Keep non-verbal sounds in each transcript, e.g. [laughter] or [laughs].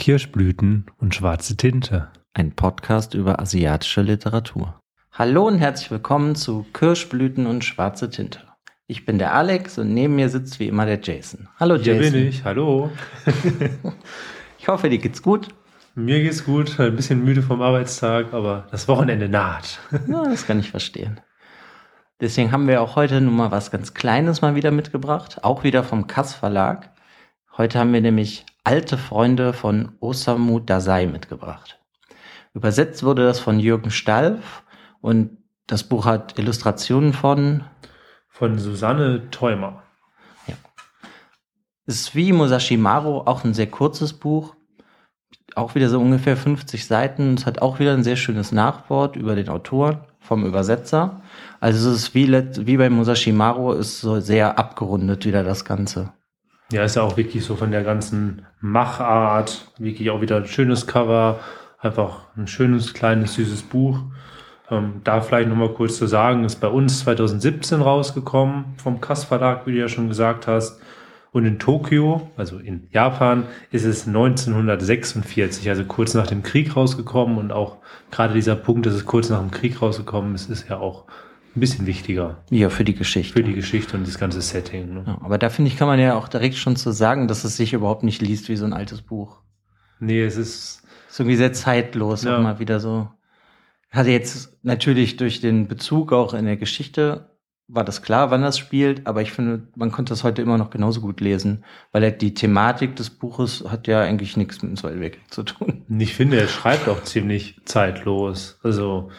Kirschblüten und schwarze Tinte. Ein Podcast über asiatische Literatur. Hallo und herzlich willkommen zu Kirschblüten und schwarze Tinte. Ich bin der Alex und neben mir sitzt wie immer der Jason. Hallo Hier Jason. bin ich, hallo. [laughs] Ich hoffe, dir geht's gut. Mir geht's gut, ein bisschen müde vom Arbeitstag, aber das Wochenende naht. [laughs] Ja, das kann ich verstehen. Deswegen haben wir auch heute nun mal was ganz Kleines mal wieder mitgebracht, auch wieder vom Kass Verlag. Heute haben wir nämlich Alte Freunde von Osamu Dazai mitgebracht. Übersetzt wurde das von Jürgen Stalf und das Buch hat Illustrationen von Von Susanne Theumer. ist wie Musashi Maru auch ein sehr kurzes Buch. Auch wieder so ungefähr 50 Seiten. Es hat auch wieder ein sehr schönes Nachwort über den Autor vom Übersetzer. Also es ist wie, wie bei Musashi Maru ist so sehr abgerundet wieder das Ganze. Ja, ist ja auch wirklich so von der ganzen Machart, wirklich auch wieder ein schönes Cover, einfach ein schönes, kleines, süßes Buch. Ähm, da vielleicht nochmal kurz zu sagen, ist bei uns 2017 rausgekommen, vom Kass Verlag, wie du ja schon gesagt hast. Und in Tokio, also in Japan, ist es 1946, also kurz nach dem Krieg rausgekommen. Und auch gerade dieser Punkt, dass es kurz nach dem Krieg rausgekommen ist, ist ja auch ein bisschen wichtiger Ja, für die Geschichte. für die Geschichte und das ganze Setting. Ne? ja, aber da finde ich, kann man ja auch direkt schon zu sagen, dass es sich überhaupt nicht liest wie so ein altes Buch. Nee, es ist Ist irgendwie sehr zeitlos, Ja. mal wieder so. Hatte jetzt natürlich durch den Bezug auch in der Geschichte war das klar, wann das spielt, aber ich finde, man konnte das heute immer noch genauso gut lesen, weil er- die Thematik des Buches hat ja eigentlich nichts mit dem Zweiten Weltkrieg zu tun. Ich finde, er schreibt auch ziemlich zeitlos. Also,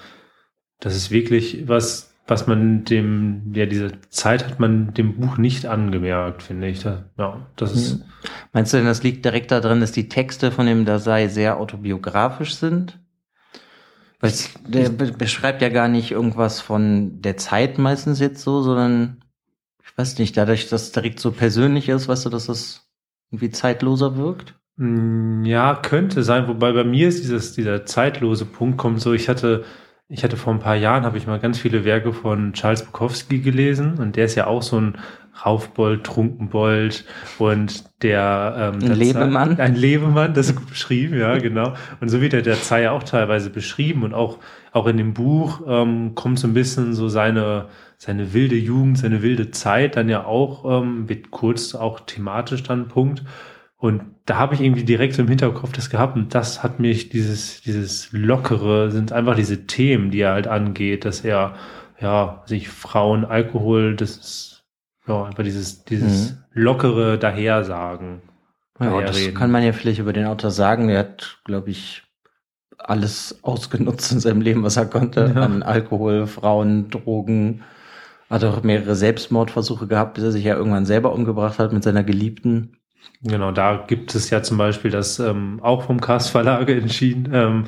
das ist wirklich was, was man dem, ja, diese Zeit hat man dem Buch nicht angemerkt, finde ich. Da, ja, das ist, Meinst du denn, das liegt direkt daran, dass die Texte von dem Dasei sehr autobiografisch sind? Weil der be beschreibt ja gar nicht irgendwas von der Zeit meistens jetzt so, sondern ich weiß nicht, dadurch, dass es direkt so persönlich ist, weißt du, dass es irgendwie zeitloser wirkt? Mm, ja, könnte sein. Wobei bei mir ist dieses, dieser zeitlose Punkt kommt so, ich hatte, ich hatte vor ein paar Jahren, habe ich mal ganz viele Werke von Charles Bukowski gelesen und der ist ja auch so ein Raufbold, Trunkenbold und der ähm, Ein der Lebemann. Ein Lebemann, das ist gut beschrieben, ja, genau. Und so wird der Dazai ja auch teilweise beschrieben und auch, auch in dem Buch ähm, kommt so ein bisschen so seine, seine wilde Jugend, seine wilde Zeit dann ja auch, ähm, wird kurz auch thematisch dann Punkt. Und da habe ich irgendwie direkt so im Hinterkopf das gehabt und das hat mich dieses, dieses Lockere, sind einfach diese Themen, die er halt angeht, dass er, ja, sich Frauen, Alkohol, das ist, ja, einfach dieses, dieses lockere Dahersagen. Ja, das kann man ja vielleicht über den Autor sagen. Er hat, glaube ich, alles ausgenutzt in seinem Leben, was er konnte. Ja. An Alkohol, Frauen, Drogen. Hat auch mehrere Selbstmordversuche gehabt, bis er sich ja irgendwann selber umgebracht hat mit seiner Geliebten. Genau, da gibt es ja zum Beispiel das ähm, auch vom Cast Verlage entschieden, ähm,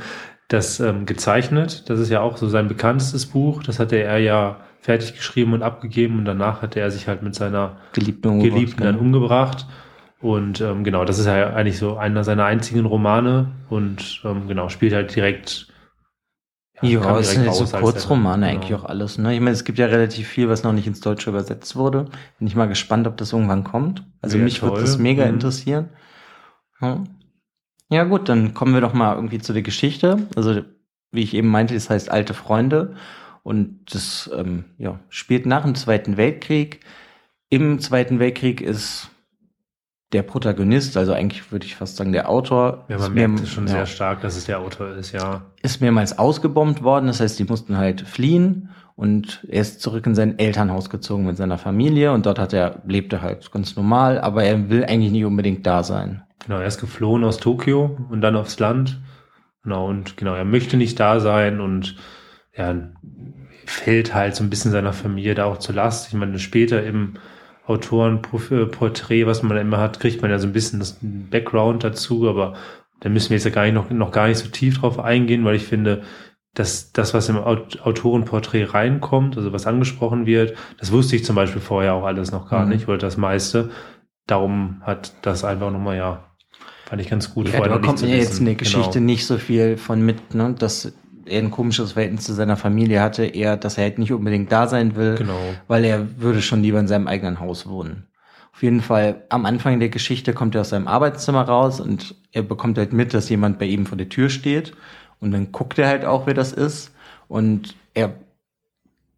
das ähm, gezeichnet. Das ist ja auch so sein bekanntestes Buch. Das hatte er ja fertig geschrieben und abgegeben und danach hatte er sich halt mit seiner Geliebten umgebracht. Geliebten dann umgebracht. Und ähm, genau, das ist ja eigentlich so einer seiner einzigen Romane und ähm, genau, spielt halt direkt. Ja, es direkt sind jetzt so Kurzromane er- eigentlich genau. auch alles. Ne? Ich meine, es gibt ja relativ viel, was noch nicht ins Deutsche übersetzt wurde. Bin ich mal gespannt, ob das irgendwann kommt. Also Wäre mich würde das mega Mhm. interessieren. Ja. ja gut, dann kommen wir doch mal irgendwie zu der Geschichte. Also wie ich eben meinte, das heißt Alte Freunde. Und das ähm, ja, spielt nach dem Zweiten Weltkrieg. Im Zweiten Weltkrieg ist der Protagonist, also eigentlich würde ich fast sagen der Autor, Ja, ist man merkt es schon ja, sehr stark, dass es der Autor ist, ja. ist mehrmals ausgebombt worden. Das heißt, die mussten halt fliehen und er ist zurück in sein Elternhaus gezogen mit seiner Familie und dort hat er, lebte halt ganz normal, aber er will eigentlich nicht unbedingt da sein. Genau, er ist geflohen aus Tokio und dann aufs Land. Genau, und genau, er möchte nicht da sein und er fällt halt so ein bisschen seiner Familie da auch zur Last. Ich meine, später im Autorenporträt, was man immer hat, kriegt man ja so ein bisschen das Background dazu, aber da müssen wir jetzt ja gar nicht noch, noch gar nicht so tief drauf eingehen, weil ich finde, dass das, was im Aut- Autorenporträt reinkommt, also was angesprochen wird, das wusste ich zum Beispiel vorher auch alles noch gar Mhm. nicht oder das meiste. Darum hat das einfach nochmal, ja, fand ich ganz gut. Ja, da kommt mir jetzt in der Geschichte Genau. nicht so viel von mit, ne, dass er ein komisches Verhältnis zu seiner Familie hatte, eher, dass er halt nicht unbedingt da sein will, Genau. weil er würde schon lieber in seinem eigenen Haus wohnen. Auf jeden Fall, am Anfang der Geschichte kommt er aus seinem Arbeitszimmer raus und er bekommt halt mit, dass jemand bei ihm vor der Tür steht. Und dann guckt er halt auch, wer das ist. Und er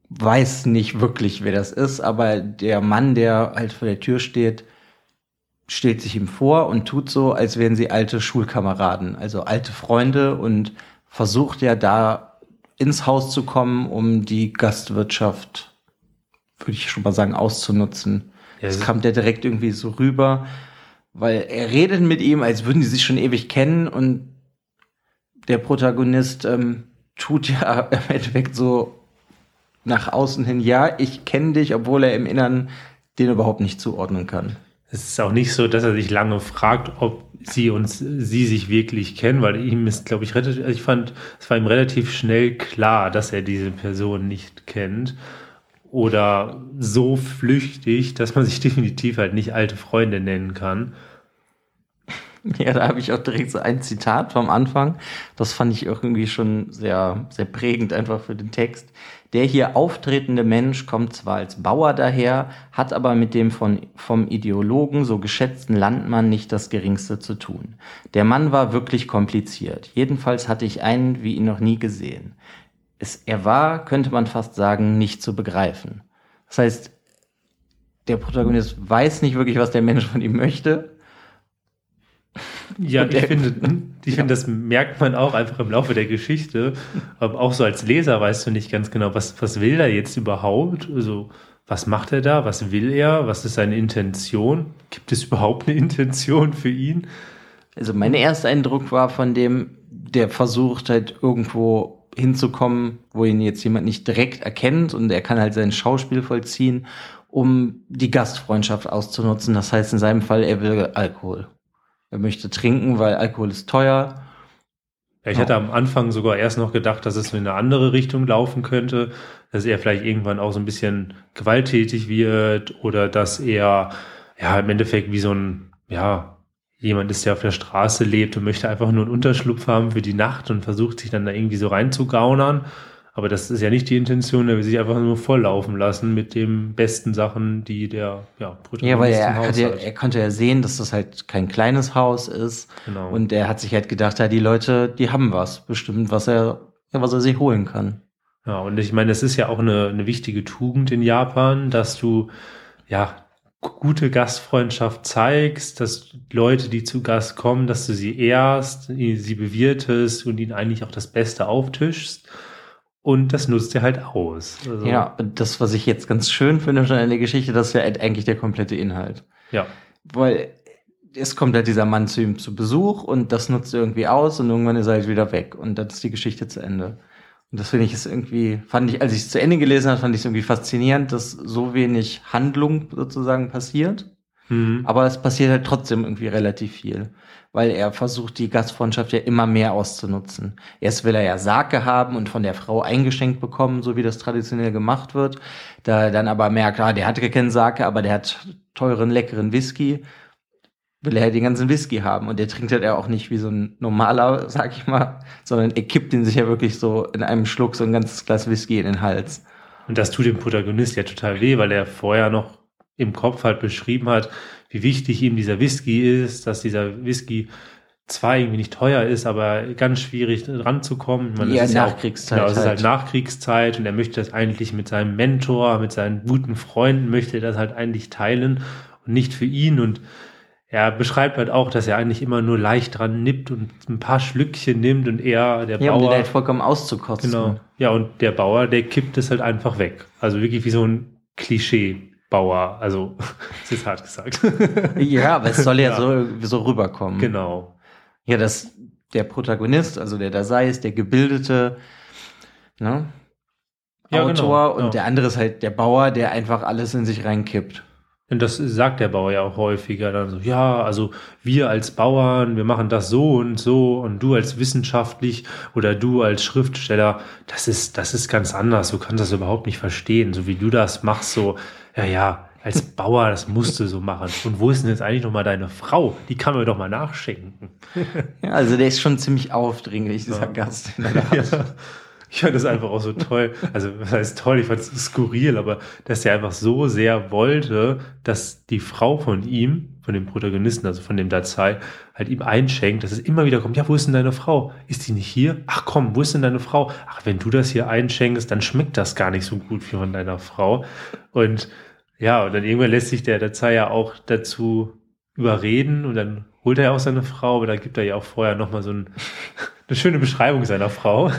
weiß nicht wirklich, wer das ist, aber der Mann, der halt vor der Tür steht, stellt sich ihm vor und tut so, als wären sie alte Schulkameraden, also alte Freunde und versucht ja da ins Haus zu kommen, um die Gastwirtschaft, würde ich schon mal sagen, auszunutzen. Ja, das kam der direkt irgendwie so rüber, weil er redet mit ihm, als würden die sich schon ewig kennen und der Protagonist ähm, tut ja [laughs] im Endeffekt so nach außen hin, ja, ich kenne dich, obwohl er im Innern den überhaupt nicht zuordnen kann. Es ist auch nicht so, dass er sich lange fragt, ob sie uns, sie sich wirklich kennen, weil ihm ist, glaube ich, relativ, ich fand, es war ihm relativ schnell klar, dass er diese Person nicht kennt. Oder so flüchtig, dass man sich [laughs] definitiv halt nicht alte Freunde nennen kann. [laughs] Ja, da habe ich auch direkt so ein Zitat vom Anfang. Das fand ich irgendwie schon sehr, sehr prägend einfach für den Text. Der hier auftretende Mensch kommt zwar als Bauer daher, hat aber mit dem von, vom Ideologen so geschätzten Landmann nicht das geringste zu tun. Der Mann war wirklich kompliziert. Jedenfalls hatte ich einen wie ihn noch nie gesehen. Es, er war, könnte man fast sagen, nicht zu begreifen. Das heißt, der Protagonist weiß nicht wirklich, was der Mensch von ihm möchte ja, ich finde, ich ja. finde, das merkt man auch einfach im Laufe der Geschichte. Aber auch so als Leser weißt du nicht ganz genau, was, was will er jetzt überhaupt? Also, was macht er da? Was will er? Was ist seine Intention? Gibt es überhaupt eine Intention für ihn? Also, mein erster Eindruck war von dem, der versucht halt irgendwo hinzukommen, wo ihn jetzt jemand nicht direkt erkennt und er kann halt sein Schauspiel vollziehen, um die Gastfreundschaft auszunutzen. Das heißt in seinem Fall, er will Alkohol. Er möchte trinken, weil Alkohol ist teuer. Ja, ich hatte am Anfang sogar erst noch gedacht, dass es in eine andere Richtung laufen könnte, dass er vielleicht irgendwann auch so ein bisschen gewalttätig wird oder dass er ja im Endeffekt wie so ein, ja, jemand ist, der auf der Straße lebt und möchte einfach nur einen Unterschlupf haben für die Nacht und versucht sich dann da irgendwie so reinzugaunern. Aber das ist ja nicht die Intention, er will sich einfach nur volllaufen lassen mit den besten Sachen, die der ja, Protagonist Ja, weil er, hat ja, er konnte ja sehen, dass das halt kein kleines Haus ist. Genau. Und er hat sich halt gedacht, ja, die Leute, die haben was, bestimmt, was er, was er sich holen kann. Ja, und ich meine, es ist ja auch eine, eine wichtige Tugend in Japan, dass du ja gute Gastfreundschaft zeigst, dass Leute, die zu Gast kommen, dass du sie ehrst, sie bewirtest und ihnen eigentlich auch das Beste auftischst. Und das nutzt er halt aus. Also ja, das, was ich jetzt ganz schön finde schon in der Geschichte, das ist ja eigentlich der komplette Inhalt. Ja. Weil es kommt halt dieser Mann zu ihm zu Besuch und das nutzt er irgendwie aus und irgendwann ist er halt wieder weg und dann ist die Geschichte zu Ende. Und das finde ich ist irgendwie, fand ich, als ich es zu Ende gelesen habe, fand ich es irgendwie faszinierend, dass so wenig Handlung sozusagen passiert. Mhm. Aber es passiert halt trotzdem irgendwie relativ viel weil er versucht, die Gastfreundschaft ja immer mehr auszunutzen. Erst will er ja Sake haben und von der Frau eingeschenkt bekommen, so wie das traditionell gemacht wird. Da er dann aber merkt, ah, der hat ja keinen Sake, aber der hat teuren, leckeren Whisky, will er ja den ganzen Whisky haben. Und der trinkt halt ja auch nicht wie so ein normaler, sag ich mal, sondern er kippt ihn sich ja wirklich so in einem Schluck so ein ganzes Glas Whisky in den Hals. Und das tut dem Protagonist ja total weh, weil er vorher noch im Kopf halt beschrieben hat, wie wichtig ihm dieser Whisky ist, dass dieser Whisky zwar irgendwie nicht teuer ist, aber ganz schwierig ranzukommen. Man, ja, Nachkriegszeit. Ja, genau, es ist halt Nachkriegszeit und er möchte das eigentlich mit seinem Mentor, mit seinen guten Freunden, möchte er das halt eigentlich teilen und nicht für ihn und er beschreibt halt auch, dass er eigentlich immer nur leicht dran nippt und ein paar Schlückchen nimmt und er, der ja, Bauer. Um den halt vollkommen auszukotzen. Genau. Ja, und der Bauer, der kippt es halt einfach weg. Also wirklich wie so ein Klischee. Bauer, also [laughs] das ist hart gesagt. ja, aber es soll ja, [laughs] ja, So, so rüberkommen. Genau. Ja, dass der Protagonist, also der da sei, ist der gebildete ne, ja, Autor genau, und ja. der andere ist halt der Bauer, der einfach alles in sich reinkippt. Und das sagt der Bauer ja auch häufiger dann so, ja, also wir als Bauern, wir machen das so und so und du als wissenschaftlich oder du als Schriftsteller, das ist, das ist ganz anders. Du kannst das überhaupt nicht verstehen, so wie du das machst, so, ja, ja, als Bauer, das musst du so machen. Und wo ist denn jetzt eigentlich nochmal deine Frau? Die kann mir doch mal nachschenken. ja, also der ist schon ziemlich aufdringlich, dieser ja. Gast. Ja. ich fand das einfach auch so toll. Also, was heißt toll? Ich fand es skurril, aber dass er einfach so sehr wollte, dass die Frau von ihm, von dem Protagonisten, also von dem Dazai, halt ihm einschenkt, dass es immer wieder kommt, ja, wo ist denn deine Frau? Ist die nicht hier? Ach komm, wo ist denn deine Frau? Ach, wenn du das hier einschenkst, dann schmeckt das gar nicht so gut wie von deiner Frau. Und ja, und dann irgendwann lässt sich der Dazai ja auch dazu überreden und dann holt er ja auch seine Frau, aber da gibt er ja auch vorher nochmal so ein, [laughs] eine schöne Beschreibung seiner Frau.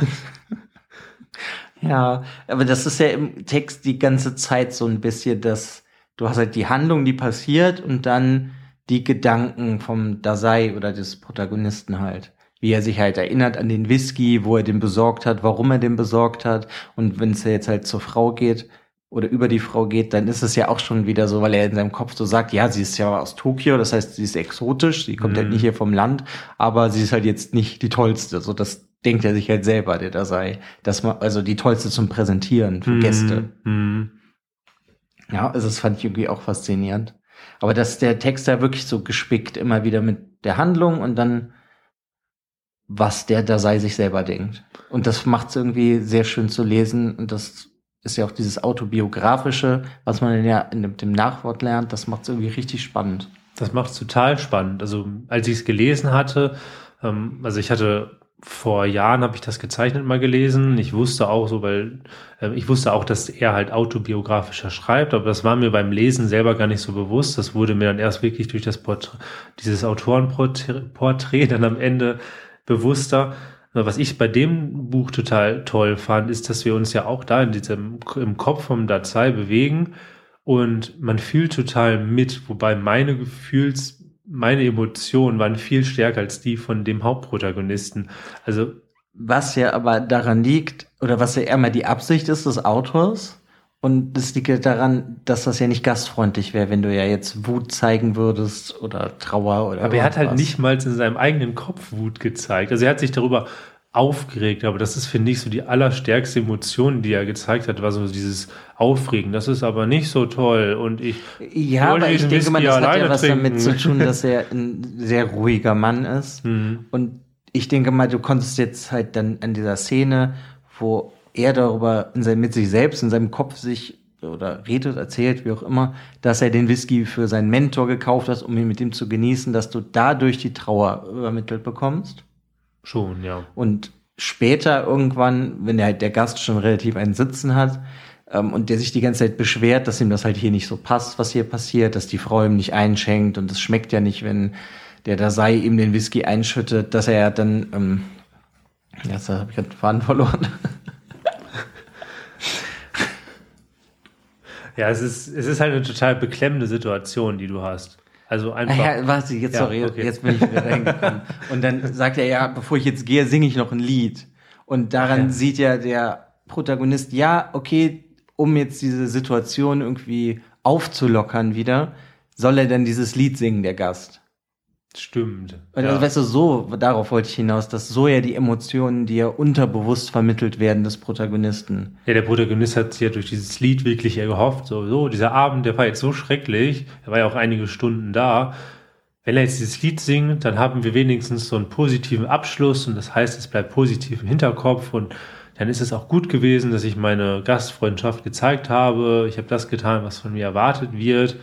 Ja, aber das ist ja im Text die ganze Zeit so ein bisschen, dass du hast halt die Handlung, die passiert und dann die Gedanken vom Dasei oder des Protagonisten halt. Wie er sich halt erinnert an den Whisky, wo er den besorgt hat, warum er den besorgt hat. Und wenn es ja jetzt halt zur Frau geht, oder über die Frau geht, dann ist es ja auch schon wieder so, weil er in seinem Kopf so sagt, ja, sie ist ja aus Tokio, das heißt, sie ist exotisch, sie kommt mhm. halt nicht hier vom Land, aber sie ist halt jetzt nicht die tollste. So, das denkt er sich halt selber, der da sei. dass man, also die tollste zum Präsentieren für mhm. Gäste. Mhm. Ja, also das fand ich irgendwie auch faszinierend. Aber dass der Text da wirklich so gespickt immer wieder mit der Handlung und dann was der da sei sich selber denkt. Und das macht es irgendwie sehr schön zu lesen und das ist ja auch dieses autobiografische, was man ja in dem Nachwort lernt, das macht es irgendwie richtig spannend. Das macht es total spannend. Also als ich es gelesen hatte, ähm, also ich hatte vor Jahren habe ich das gezeichnet mal gelesen. Ich wusste auch so, weil äh, ich wusste auch, dass er halt autobiografischer schreibt, aber das war mir beim Lesen selber gar nicht so bewusst. Das wurde mir dann erst wirklich durch das Porträt, dieses Autorenporträt dann am Ende bewusster. Was ich bei dem Buch total toll fand, ist, dass wir uns ja auch da in diesem, im Kopf vom Datei bewegen und man fühlt total mit, wobei meine Gefühls, meine Emotionen waren viel stärker als die von dem Hauptprotagonisten. Also. Was ja aber daran liegt, oder was ja eher mal die Absicht ist des Autors, und das liegt daran, dass das ja nicht gastfreundlich wäre, wenn du ja jetzt Wut zeigen würdest oder Trauer oder. Aber er hat halt nicht mal in seinem eigenen Kopf Wut gezeigt. Also er hat sich darüber aufgeregt, aber das ist, finde ich, so die allerstärkste Emotion, die er gezeigt hat, war so dieses Aufregen. Das ist aber nicht so toll und ich. Ja, aber ich denke mal, das hat ja was trinken. damit zu tun, dass er [laughs] ein sehr ruhiger Mann ist. Mhm. Und ich denke mal, du konntest jetzt halt dann an dieser Szene, wo er darüber in sein, mit sich selbst, in seinem Kopf sich oder redet, erzählt, wie auch immer, dass er den Whisky für seinen Mentor gekauft hat, um ihn mit ihm zu genießen, dass du dadurch die Trauer übermittelt bekommst. Schon, ja. Und später irgendwann, wenn der halt der Gast schon relativ einen Sitzen hat, ähm, und der sich die ganze Zeit beschwert, dass ihm das halt hier nicht so passt, was hier passiert, dass die Frau ihm nicht einschenkt und es schmeckt ja nicht, wenn der da sei ihm den Whisky einschüttet, dass er ja dann, ähm, jetzt habe ich gerade den Faden verloren. Ja, es ist, es ist halt eine total beklemmende Situation, die du hast. Also einfach. Ja, warte, jetzt, ja, sorry, okay. jetzt bin ich wieder reingekommen. Und dann sagt er, ja, bevor ich jetzt gehe, singe ich noch ein Lied. Und daran ja. sieht ja der Protagonist, ja, okay, um jetzt diese Situation irgendwie aufzulockern wieder, soll er dann dieses Lied singen, der Gast. Stimmt. Und ja. also, weißt du, so, darauf wollte ich hinaus, dass so ja die Emotionen, die ja unterbewusst vermittelt werden des Protagonisten. Ja, der Protagonist hat sich ja durch dieses Lied wirklich gehofft, so, so, dieser Abend, der war jetzt so schrecklich, er war ja auch einige Stunden da. Wenn er jetzt dieses Lied singt, dann haben wir wenigstens so einen positiven Abschluss und das heißt, es bleibt positiv im Hinterkopf und dann ist es auch gut gewesen, dass ich meine Gastfreundschaft gezeigt habe. Ich habe das getan, was von mir erwartet wird.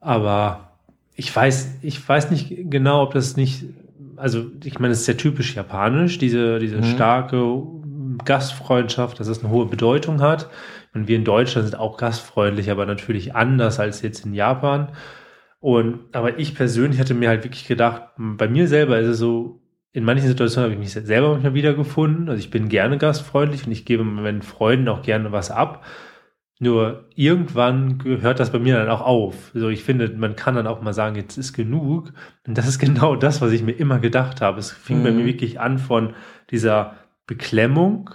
Aber ich weiß, ich weiß nicht genau, ob das nicht, also ich meine, es ist sehr typisch japanisch, diese, diese mhm. starke Gastfreundschaft, dass es eine hohe Bedeutung hat. Und wir in Deutschland sind auch gastfreundlich, aber natürlich anders als jetzt in Japan. Und, aber ich persönlich hatte mir halt wirklich gedacht, bei mir selber ist es so, in manchen Situationen habe ich mich selber manchmal wiedergefunden. Also ich bin gerne gastfreundlich und ich gebe meinen Freunden auch gerne was ab. Nur irgendwann hört das bei mir dann auch auf. Also ich finde, man kann dann auch mal sagen, jetzt ist genug. Und das ist [laughs] genau das, was ich mir immer gedacht habe. Es fing mhm. bei mir mhm. wirklich an von dieser Beklemmung.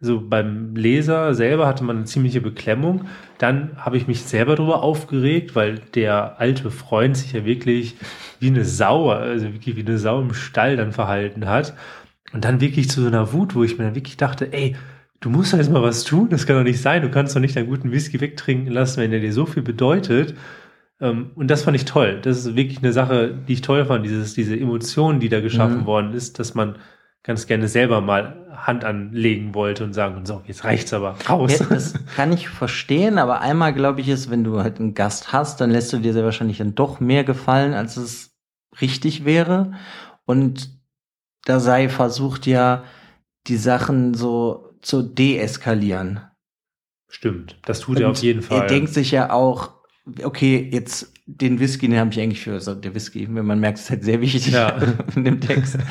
So beim Leser selber hatte man eine ziemliche Beklemmung. Dann habe ich mich selber darüber aufgeregt, weil der alte Freund sich ja wirklich wie eine Sau, also wirklich wie eine Sau im Stall dann verhalten hat. Und dann wirklich zu so einer Wut, wo ich mir dann wirklich dachte, ey, du musst halt mal was tun, das kann doch nicht sein, du kannst doch nicht deinen guten Whisky wegtrinken lassen, wenn er dir so viel bedeutet. Ähm, und das fand ich toll. Das ist wirklich eine Sache, die ich toll fand, dieses, diese Emotion, die da geschaffen mhm. worden ist, dass man ganz gerne selber mal Hand anlegen wollte und sagen, so, jetzt reicht's aber raus. Ja, das kann ich verstehen, aber einmal glaube ich ist, wenn du halt einen Gast hast, dann lässt du dir sehr wahrscheinlich dann doch mehr gefallen, als es richtig wäre. Und da sei versucht ja, die Sachen so zu deeskalieren. Stimmt, das tut er auf jeden Fall. Er denkt sich ja auch, okay, jetzt den Whisky, den habe ich eigentlich für, also der Whisky, wenn man merkt, ist halt sehr wichtig Ja. [laughs] in dem Text. [laughs]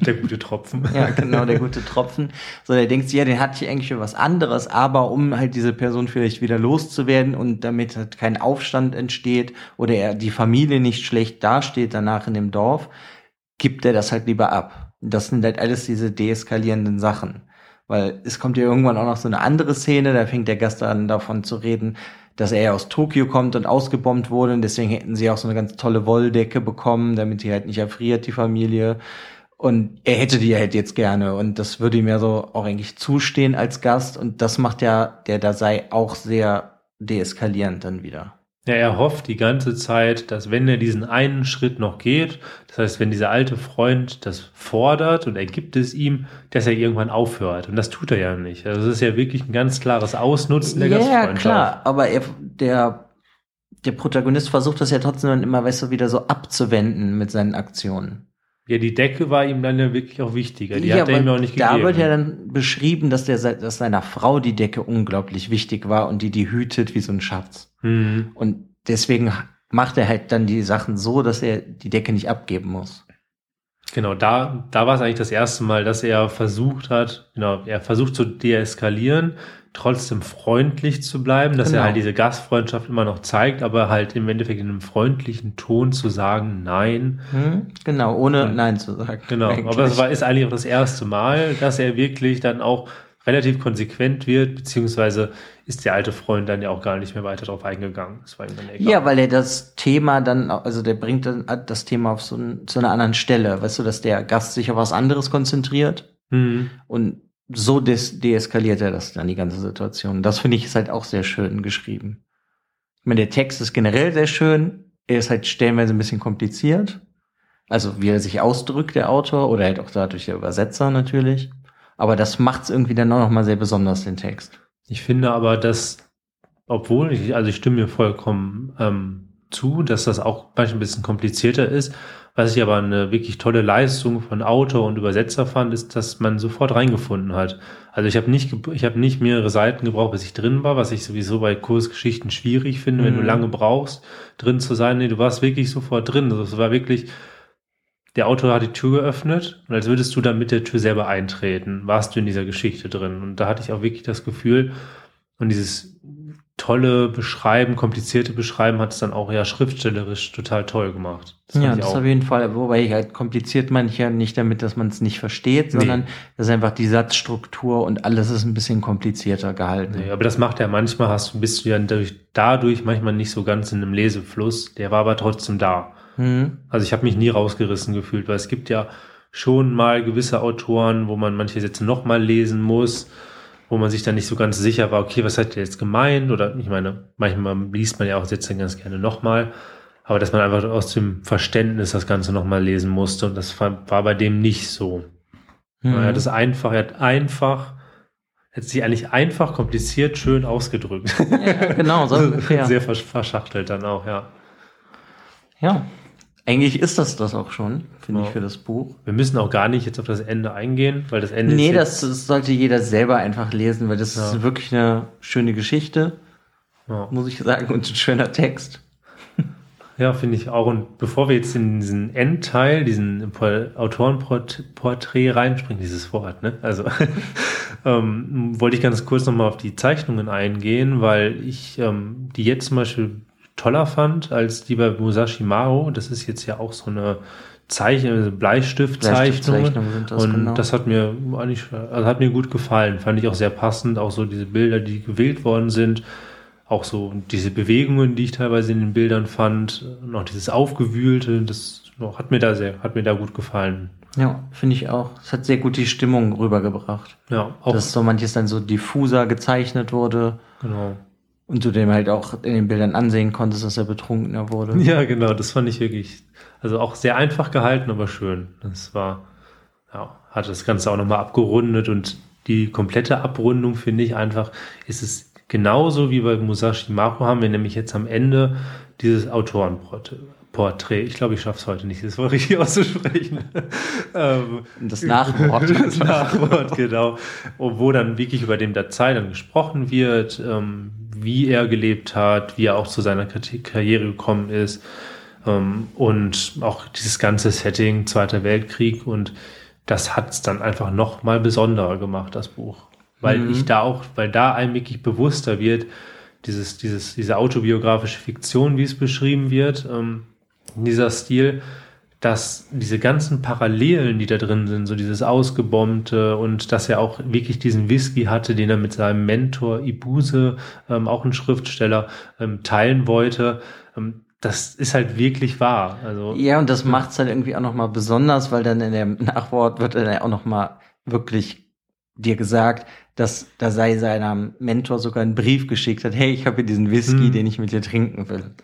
Der gute Tropfen. Ja, genau, der gute Tropfen. So, der denkt sich, ja, den hatte ich eigentlich für was anderes, aber um halt diese Person vielleicht wieder loszuwerden und damit halt kein Aufstand entsteht oder er die Familie nicht schlecht dasteht danach in dem Dorf, gibt er das halt lieber ab. Das sind halt alles diese deeskalierenden Sachen. Weil es kommt ja irgendwann auch noch so eine andere Szene, da fängt der Gast an davon zu reden, dass er ja aus Tokio kommt und ausgebombt wurde und deswegen hätten sie auch so eine ganz tolle Wolldecke bekommen, damit sie halt nicht erfriert, die Familie. Und er hätte die halt jetzt gerne und das würde ihm ja so auch eigentlich zustehen als Gast und das macht ja der da sei auch sehr deeskalierend dann wieder. Ja, er hofft die ganze Zeit, dass wenn er diesen einen Schritt noch geht, das heißt, wenn dieser alte Freund das fordert und er gibt es ihm, dass er irgendwann aufhört. Und das tut er ja nicht. Also das ist ja wirklich ein ganz klares Ausnutzen der Ja, Gastfreundschaft. klar, aber er, der, der Protagonist versucht das ja trotzdem dann immer, weißt du, wieder so abzuwenden mit seinen Aktionen. Ja, die Decke war ihm dann ja wirklich auch wichtiger. Die hat er ihm auch nicht da gegeben. wird ja dann beschrieben, dass, der, dass seiner Frau die Decke unglaublich wichtig war und die die hütet wie so ein Schatz. Mhm. Und deswegen macht er halt dann die Sachen so, dass er die Decke nicht abgeben muss. Genau, da, da war es eigentlich das erste Mal, dass er versucht hat, genau, er versucht zu deeskalieren, trotzdem freundlich zu bleiben, dass Genau. er halt diese Gastfreundschaft immer noch zeigt, aber halt im Endeffekt in einem freundlichen Ton zu sagen, nein. Hm? Genau, ohne Und- Nein zu sagen. Genau, Eigentlich. [laughs] aber es war, ist eigentlich auch das erste Mal, dass er wirklich dann auch relativ konsequent wird, beziehungsweise ist der alte Freund dann ja auch gar nicht mehr weiter drauf eingegangen. Das war ihm dann egal. Ja, weil er das Thema dann, also der bringt dann das Thema auf so ein, zu einer anderen Stelle. Weißt du, dass der Gast sich auf was anderes konzentriert Mhm. und so des deeskaliert er das dann, die ganze Situation. Das finde ich ist halt auch sehr schön geschrieben. Ich meine, der Text ist generell sehr schön. Er ist halt stellenweise ein bisschen kompliziert. Also wie er sich ausdrückt, der Autor, oder halt auch dadurch der Übersetzer natürlich. Aber das macht es irgendwie dann auch noch mal sehr besonders, den Text. Ich finde aber, dass, obwohl ich, also ich stimme mir vollkommen ähm, zu, dass das auch manchmal ein bisschen komplizierter ist. Was ich aber eine wirklich tolle Leistung von Autor und Übersetzer fand, ist, dass man sofort reingefunden hat. Also ich habe nicht, ich habe nicht mehrere Seiten gebraucht, bis ich drin war, was ich sowieso bei Kursgeschichten schwierig finde, wenn du Mhm. lange brauchst, drin zu sein. Nee, du warst wirklich sofort drin. Also es war wirklich, der Autor hat die Tür geöffnet und als würdest du dann mit der Tür selber eintreten, warst du in dieser Geschichte drin. Und da hatte ich auch wirklich das Gefühl, und dieses tolle Beschreiben, komplizierte Beschreiben hat es dann auch ja schriftstellerisch total toll gemacht. ja, fand ich das auf jeden Fall. Wobei ich halt kompliziert ich ja nicht damit, dass man es nicht versteht, Nee. sondern das ist einfach die Satzstruktur und alles ist ein bisschen komplizierter gehalten. Nee, aber das macht ja manchmal, hast du, bist du ja dadurch, dadurch manchmal nicht so ganz in einem Lesefluss, der war aber trotzdem da. Hm? Also ich habe mich nie rausgerissen gefühlt, weil es gibt ja schon mal gewisse Autoren, wo man manche Sätze nochmal lesen muss, wo man sich dann nicht so ganz sicher war, okay, was hat der jetzt gemeint? Oder ich meine, manchmal liest man ja auch Sätze ganz gerne nochmal, aber dass man einfach aus dem Verständnis das Ganze nochmal lesen musste und das war, war bei dem nicht so. Hm. Er hat es einfach, er hat einfach, er hat sich eigentlich einfach kompliziert schön ausgedrückt. Ja, genau, so [laughs] ungefähr. Sehr versch- verschachtelt dann auch, ja. Ja, eigentlich ist das das auch schon, finde Ja. ich, für das Buch. Wir müssen auch gar nicht jetzt auf das Ende eingehen, weil das Ende Nee, ist das, das sollte jeder selber einfach lesen, weil das Ja. ist wirklich eine schöne Geschichte, ja. muss ich sagen, und ein schöner Text. Ja, finde ich auch. Und bevor wir jetzt in diesen Endteil, diesen Po- Autorenporträt reinspringen, dieses Wort, ne? Also [laughs] ähm, wollte ich ganz kurz nochmal auf die Zeichnungen eingehen, weil ich ähm, die jetzt zum Beispiel toller fand als die bei Musashi Mao. Das ist jetzt ja auch so eine Zeichen, also Bleistiftzeichnung. Das, und genau. das hat mir eigentlich, also hat mir gut gefallen. Fand ich auch sehr passend. Auch so diese Bilder, die gewählt worden sind. Auch so diese Bewegungen, die ich teilweise in den Bildern fand. Noch dieses Aufgewühlte, das hat mir da sehr, hat mir da gut gefallen. Ja, finde ich auch. Es hat sehr gut die Stimmung rübergebracht. Ja, auch, Dass so manches dann so diffuser gezeichnet wurde genau. Und du dem halt auch in den Bildern ansehen konntest, dass er betrunkener wurde. [laughs] Ja, genau, das fand ich wirklich, also auch sehr einfach gehalten, aber schön. Das war, ja, hat das Ganze auch nochmal abgerundet und die komplette Abrundung finde ich einfach, ist es genauso wie bei Musashi Maru haben wir nämlich jetzt am Ende dieses Autorenporträt. Ich glaube, ich schaffe es heute nicht, das war richtig [laughs] auszusprechen. Ähm, das Nachwort. [laughs] das Nachwort, genau. Wo dann wirklich über dem Datei dann gesprochen wird, ähm, wie er gelebt hat, wie er auch zu seiner Karriere gekommen ist ähm, und auch dieses ganze Setting, Zweiter Weltkrieg und das hat es dann einfach noch mal besonderer gemacht, das Buch. Weil mhm. ich da auch, weil da einem wirklich bewusster wird, dieses, dieses, diese autobiografische Fiktion, wie es beschrieben wird, ähm, dieser Stil, dass diese ganzen Parallelen, die da drin sind, so dieses Ausgebombte und dass er auch wirklich diesen Whisky hatte, den er mit seinem Mentor Ibuse, ähm, auch ein Schriftsteller, ähm, teilen wollte, ähm, das ist halt wirklich wahr. Also, ja, und das ja. macht es halt irgendwie auch nochmal besonders, weil dann in dem Nachwort wird dann ja auch nochmal wirklich dir gesagt, dass da sei seinem Mentor sogar einen Brief geschickt hat, hey, ich habe hier diesen Whisky, hm. den ich mit dir trinken will.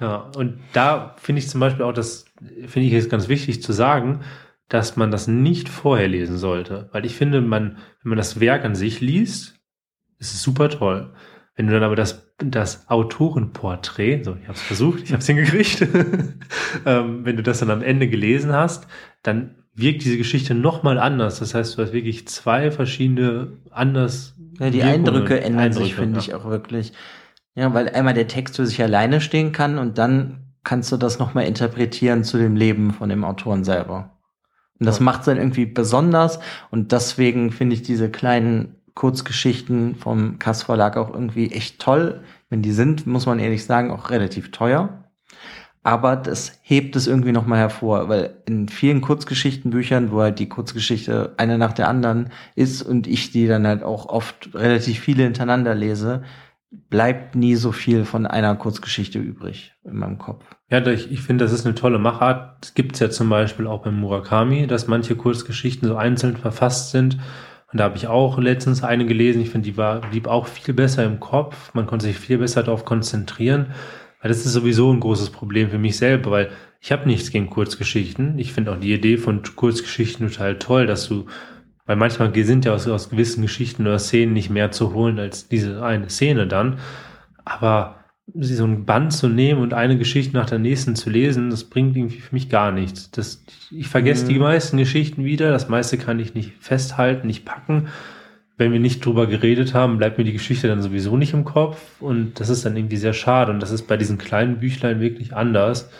Ja, und da finde ich zum Beispiel auch, das finde ich jetzt ganz wichtig zu sagen, dass man das nicht vorher lesen sollte. Weil ich finde, man, wenn man das Werk an sich liest, ist es super toll. Wenn du dann aber das, das Autorenporträt, so, ich habe es versucht, ich habe es hingekriegt, [laughs] ähm, wenn du das dann am Ende gelesen hast, dann wirkt diese Geschichte nochmal anders. Das heißt, du hast wirklich zwei verschiedene anders. Ja, die Wirkungen, Eindrücke ändern Eindrücke, sich, finde ja. ich auch wirklich. Ja, weil einmal der Text für sich alleine stehen kann und dann kannst du das nochmal interpretieren zu dem Leben von dem Autoren selber. Und das ja. macht es dann irgendwie besonders und deswegen finde ich diese kleinen Kurzgeschichten vom Kass Verlag auch irgendwie echt toll. Wenn die sind, muss man ehrlich sagen, auch relativ teuer. Aber das hebt es irgendwie nochmal hervor, weil in vielen Kurzgeschichtenbüchern, wo halt die Kurzgeschichte eine nach der anderen ist und ich die dann halt auch oft relativ viele hintereinander lese, bleibt nie so viel von einer Kurzgeschichte übrig in meinem Kopf. Ja, ich, ich finde, das ist eine tolle Machart. Es gibt ja zum Beispiel auch beim Murakami, dass manche Kurzgeschichten so einzeln verfasst sind und da habe ich auch letztens eine gelesen. Ich finde, die war, blieb auch viel besser im Kopf. Man konnte sich viel besser darauf konzentrieren. Weil das ist sowieso ein großes Problem für mich selber, weil ich habe nichts gegen Kurzgeschichten. Ich finde auch die Idee von Kurzgeschichten total toll, dass du, weil manchmal sind ja aus, aus gewissen Geschichten oder Szenen nicht mehr zu holen als diese eine Szene dann. Aber so ein Band zu nehmen und eine Geschichte nach der nächsten zu lesen, das bringt irgendwie für mich gar nichts. Das, ich vergesse mhm. die meisten Geschichten wieder, das meiste kann ich nicht festhalten, nicht packen. Wenn wir nicht drüber geredet haben, bleibt mir die Geschichte dann sowieso nicht im Kopf und das ist dann irgendwie sehr schade und das ist bei diesen kleinen Büchlein wirklich anders.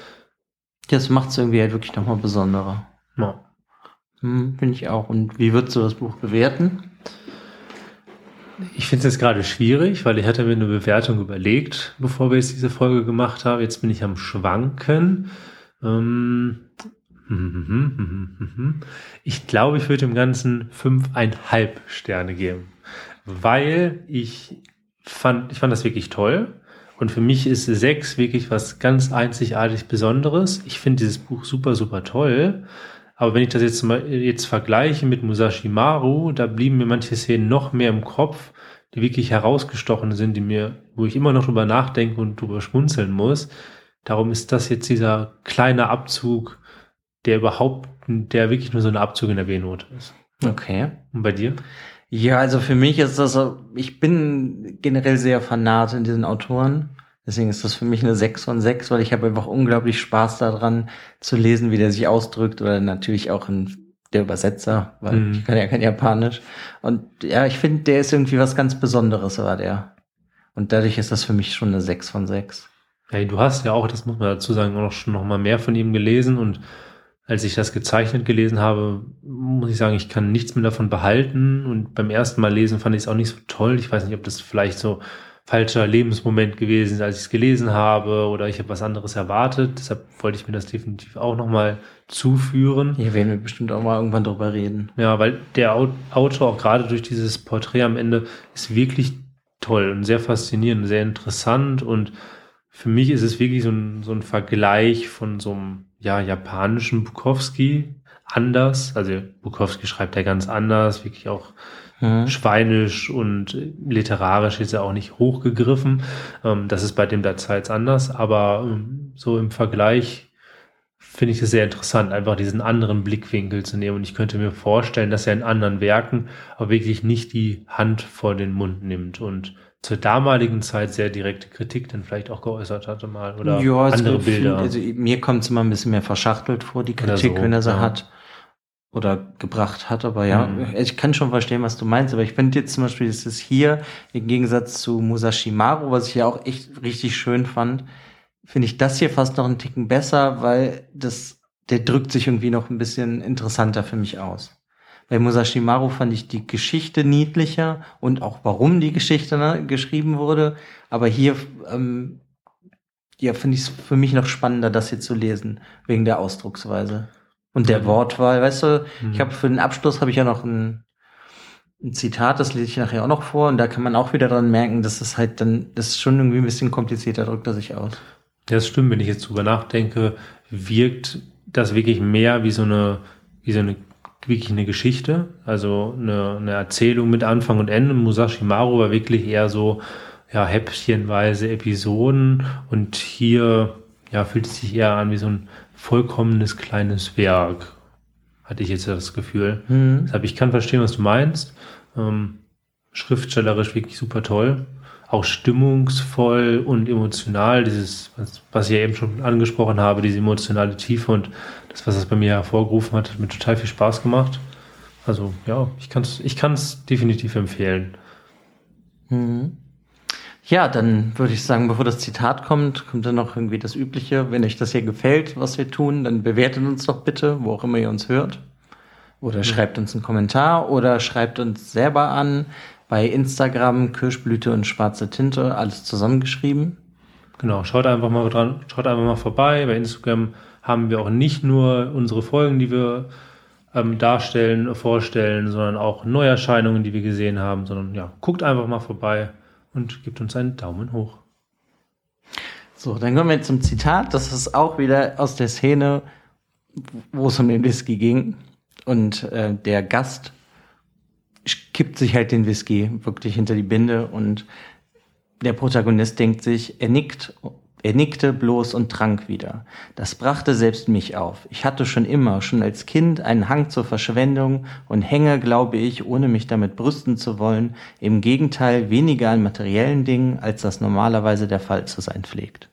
Das macht es irgendwie halt wirklich nochmal besonderer. Ja. Hm, Finde ich auch. Und wie würdest du das Buch bewerten? Ich finde es jetzt gerade schwierig, weil ich hatte mir eine Bewertung überlegt, bevor wir jetzt diese Folge gemacht haben. Jetzt bin ich am Schwanken. Ähm, ich glaube, ich würde dem Ganzen fünfeinhalb Sterne geben, weil ich fand, ich fand das wirklich toll. Und für mich ist sechs wirklich was ganz einzigartig Besonderes. Ich finde dieses Buch super, super toll. Aber wenn ich das jetzt mal jetzt vergleiche mit Musashi Maru, da blieben mir manche Szenen noch mehr im Kopf, die wirklich herausgestochen sind, die mir, wo ich immer noch drüber nachdenke und drüber schmunzeln muss. Darum ist das jetzt dieser kleine Abzug, der überhaupt, der wirklich nur so ein Abzug in der B-Note ist. Okay. Und bei dir? Ja, also für mich ist das ich bin generell sehr fanat in diesen Autoren. Deswegen ist das für mich eine 6 von 6, weil ich habe einfach unglaublich Spaß daran zu lesen, wie der sich ausdrückt oder natürlich auch in der Übersetzer, weil mhm. ich kann ja kein Japanisch. Und ja, ich finde, der ist irgendwie was ganz Besonderes, war der. Und dadurch ist das für mich schon eine 6 von 6. Hey, du hast ja auch, das muss man dazu sagen, auch schon noch mal mehr von ihm gelesen und als ich das gezeichnet gelesen habe, muss ich sagen, ich kann nichts mehr davon behalten und beim ersten Mal lesen fand ich es auch nicht so toll. Ich weiß nicht, ob das vielleicht so falscher Lebensmoment gewesen, als ich es gelesen habe oder ich habe was anderes erwartet. Deshalb wollte ich mir das definitiv auch nochmal zuführen. Hier werden wir bestimmt auch mal irgendwann drüber reden. Ja, weil der Autor auch gerade durch dieses Porträt am Ende ist wirklich toll und sehr faszinierend, sehr interessant und für mich ist es wirklich so ein, so ein Vergleich von so einem ja, japanischen Bukowski anders. Also Bukowski schreibt ja ganz anders, wirklich auch Mhm. Schweinisch und literarisch ist er auch nicht hochgegriffen. Ähm, das ist bei dem der Zeit anders, aber ähm, so im Vergleich finde ich es sehr interessant, einfach diesen anderen Blickwinkel zu nehmen. Und ich könnte mir vorstellen, dass er in anderen Werken aber wirklich nicht die Hand vor den Mund nimmt und zur damaligen Zeit sehr direkte Kritik dann vielleicht auch geäußert hatte mal oder ja, andere Bilder. Also mir kommt es immer ein bisschen mehr verschachtelt vor, die Kritik, so, wenn er sie ja. hat oder gebracht hat. Aber ja, mhm. ich kann schon verstehen, was du meinst. Aber ich finde jetzt zum Beispiel, das ist hier im Gegensatz zu Musashi Maru, was ich ja auch echt richtig schön fand, finde ich das hier fast noch einen Ticken besser, weil das, der drückt sich irgendwie noch ein bisschen interessanter für mich aus. Bei Musashi Maru fand ich die Geschichte niedlicher und auch warum die Geschichte ne, geschrieben wurde. Aber hier, ähm, ja, finde ich es für mich noch spannender, das hier zu lesen, wegen der Ausdrucksweise. Und der Wortwahl, weißt du, mhm. ich habe für den Abschluss habe ich ja noch ein, ein Zitat, das lese ich nachher auch noch vor, und da kann man auch wieder dran merken, dass es halt dann, das ist schon irgendwie ein bisschen komplizierter, drückt er sich aus. Ja, das stimmt, wenn ich jetzt drüber nachdenke, wirkt das wirklich mehr wie so eine, wie so eine wirklich eine Geschichte, also eine, eine Erzählung mit Anfang und Ende. Musashi Maru war wirklich eher so, ja, häppchenweise Episoden und hier, ja, fühlt es sich eher an wie so ein vollkommenes kleines Werk, hatte ich jetzt das Gefühl. Mhm. Deshalb, ich kann verstehen, was du meinst. Ähm, schriftstellerisch wirklich super toll. Auch stimmungsvoll und emotional, dieses, was, was ich ja eben schon angesprochen habe, diese emotionale Tiefe und das, was das bei mir hervorgerufen hat, hat mir total viel Spaß gemacht. Also ja, ich kann es ich kann's definitiv empfehlen. Mhm. Ja, dann würde ich sagen, bevor das Zitat kommt, kommt dann noch irgendwie das Übliche. Wenn euch das hier gefällt, was wir tun, dann bewertet uns doch bitte, wo auch immer ihr uns hört. Oder schreibt uns einen Kommentar oder schreibt uns selber an bei Instagram Kirschblüte und schwarze Tinte, alles zusammengeschrieben. Genau, schaut einfach mal dran, schaut einfach mal vorbei. Bei Instagram haben wir auch nicht nur unsere Folgen, die wir ähm, darstellen, vorstellen, sondern auch Neuerscheinungen, die wir gesehen haben, sondern ja, guckt einfach mal vorbei und gibt uns einen Daumen hoch. So, dann kommen wir zum Zitat. Das ist auch wieder aus der Szene, wo es um den Whisky ging. Und äh, der Gast kippt sich halt den Whisky wirklich hinter die Binde und der Protagonist denkt sich, er nickt er nickte bloß und trank wieder. Das brachte selbst mich auf. Ich hatte schon immer, schon als Kind, einen Hang zur Verschwendung und hänge, glaube ich, ohne mich damit brüsten zu wollen, im Gegenteil weniger an materiellen Dingen, als das normalerweise der Fall zu sein pflegt.